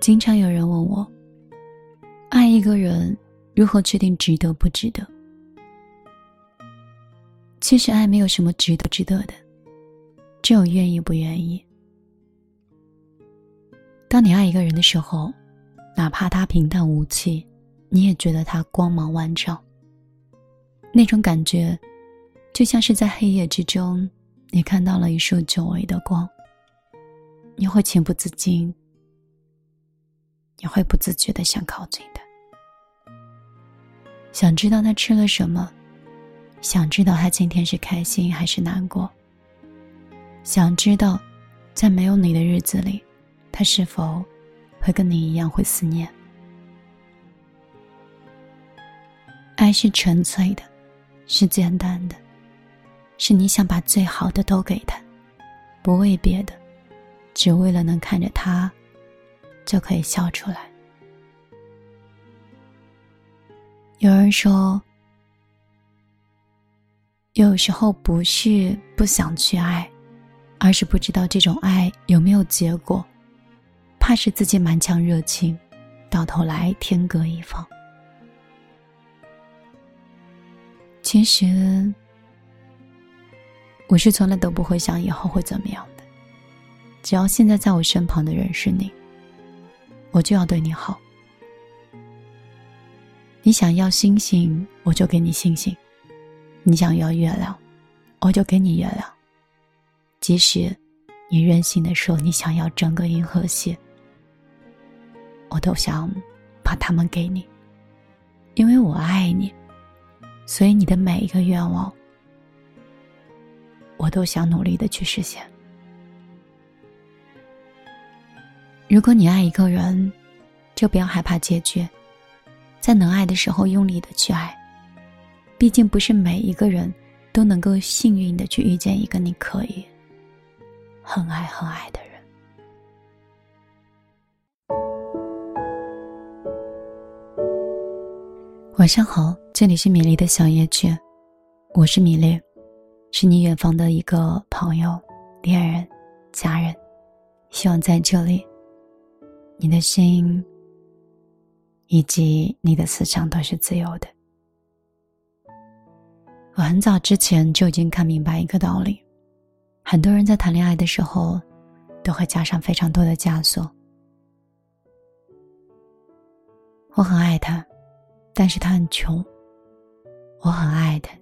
经常有人问我，爱一个人如何确定值得不值得？其实爱没有什么值得不值得的，只有愿意不愿意。当你爱一个人的时候，哪怕他平淡无奇，你也觉得他光芒万丈。那种感觉，就像是在黑夜之中，你看到了一束久违的光。你会情不自禁，你会不自觉的想靠近的，想知道他吃了什么，想知道他今天是开心还是难过，想知道，在没有你的日子里，他是否会跟你一样会思念。爱是纯粹的，是简单的，是你想把最好的都给他，不为别的。只为了能看着他，就可以笑出来。有人说，有时候不是不想去爱，而是不知道这种爱有没有结果，怕是自己满腔热情，到头来天各一方。其实，我是从来都不会想以后会怎么样的。只要现在在我身旁的人是你，我就要对你好。你想要星星，我就给你星星；你想要月亮，我就给你月亮。即使你任性的说你想要整个银河系，我都想把它们给你，因为我爱你，所以你的每一个愿望，我都想努力的去实现。如果你爱一个人，就不要害怕结局，在能爱的时候用力的去爱。毕竟不是每一个人都能够幸运的去遇见一个你可以很爱很爱的人。晚上好，这里是米粒的小夜曲，我是米粒，是你远方的一个朋友、恋人、家人，希望在这里。你的心以及你的思想都是自由的。我很早之前就已经看明白一个道理：很多人在谈恋爱的时候，都会加上非常多的枷锁。我很爱他，但是他很穷。我很爱他，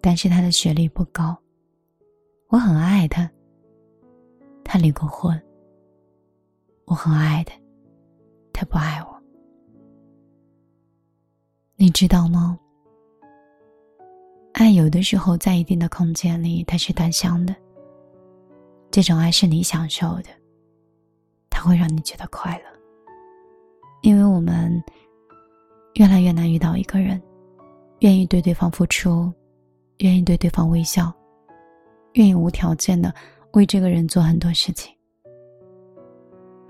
但是他的学历不高。我很爱他，他离过婚。我很爱的，他不爱我。你知道吗？爱有的时候在一定的空间里，它是单向的。这种爱是你享受的，它会让你觉得快乐。因为我们越来越难遇到一个人，愿意对对方付出，愿意对对方微笑，愿意无条件的为这个人做很多事情。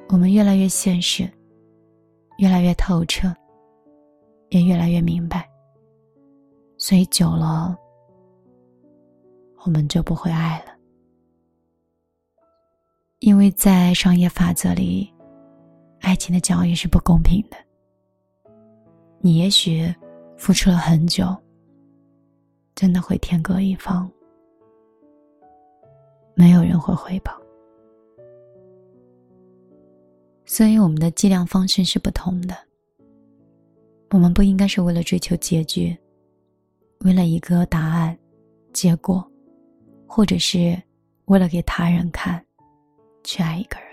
我们越来越现实，越来越透彻，也越来越明白。所以久了，我们就不会爱了。因为在商业法则里，爱情的交易是不公平的。你也许付出了很久，真的会天各一方，没有人会回报。所以，我们的计量方式是不同的。我们不应该是为了追求结局，为了一个答案、结果，或者是为了给他人看，去爱一个人。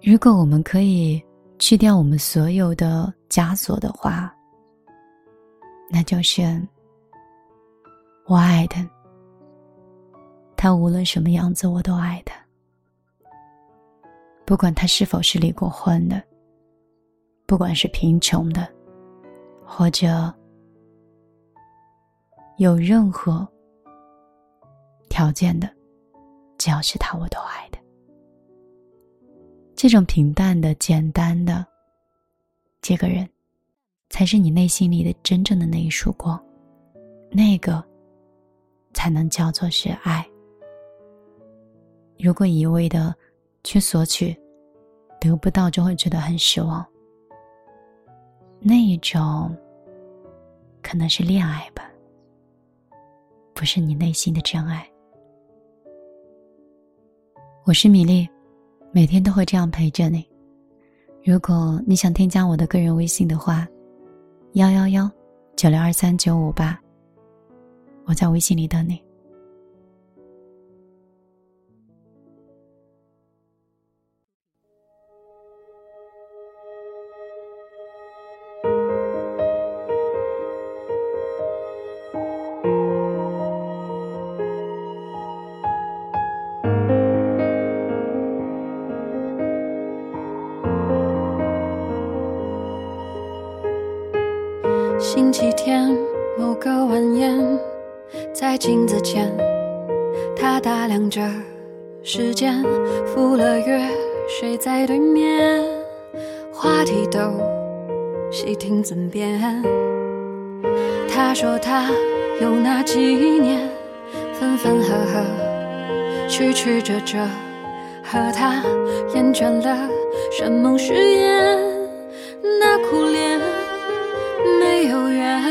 如果我们可以去掉我们所有的枷锁的话，那就是我爱他，他无论什么样子，我都爱他。不管他是否是离过婚的，不管是贫穷的，或者有任何条件的，只要是他，我都爱的。这种平淡的、简单的，这个人，才是你内心里的真正的那一束光，那个才能叫做是爱。如果一味的。去索取，得不到就会觉得很失望。那一种，可能是恋爱吧，不是你内心的真爱。我是米粒，每天都会这样陪着你。如果你想添加我的个人微信的话，幺幺幺九六二三九五八，我在微信里等你。镜子前，他打量着时间，赴了约，谁在对面，话题都细听尊便。他说他有那几年，分分合合，曲曲折折，和他厌倦了山盟誓言，那苦恋。没有缘，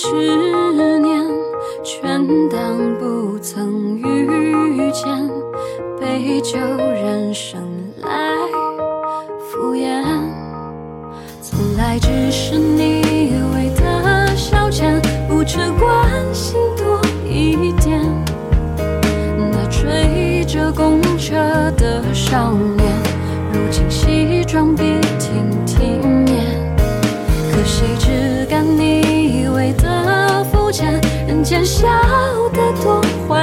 执念，全当不曾遇见，杯酒人生来敷衍，从来只是你为的消遣，不知关心多一点，那追着公车的少年。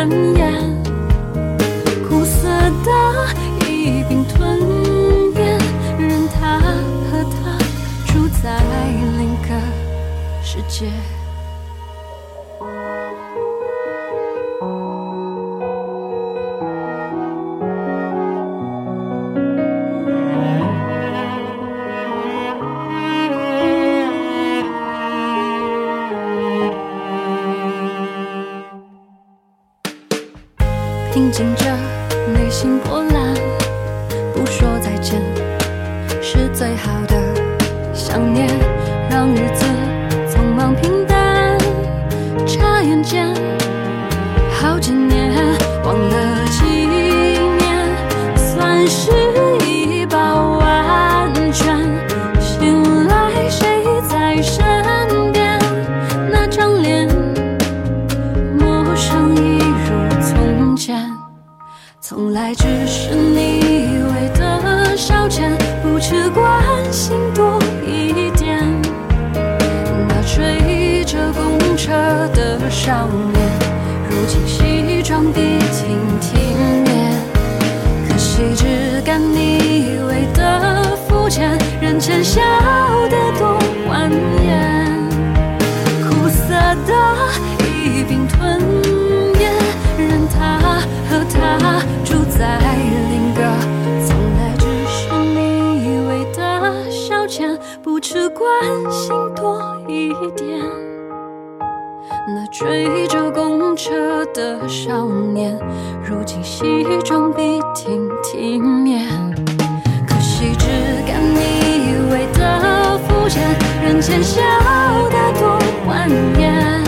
蔓延，苦涩的一并吞咽，任他和他住在另一个世界。平静着内心波澜，不说再见是最好的想念，让日子匆忙平淡，眨眼间只关心多一点。那追着公车的少年，如今西装笔挺体面。可惜只敢你以为的肤浅，人间笑得多欢颜，苦涩的一并吞咽，任他和他住。在的关心多一点。那追着公车的少年，如今西装笔挺体面。可惜只敢你以为的肤浅，人前笑得多欢颜。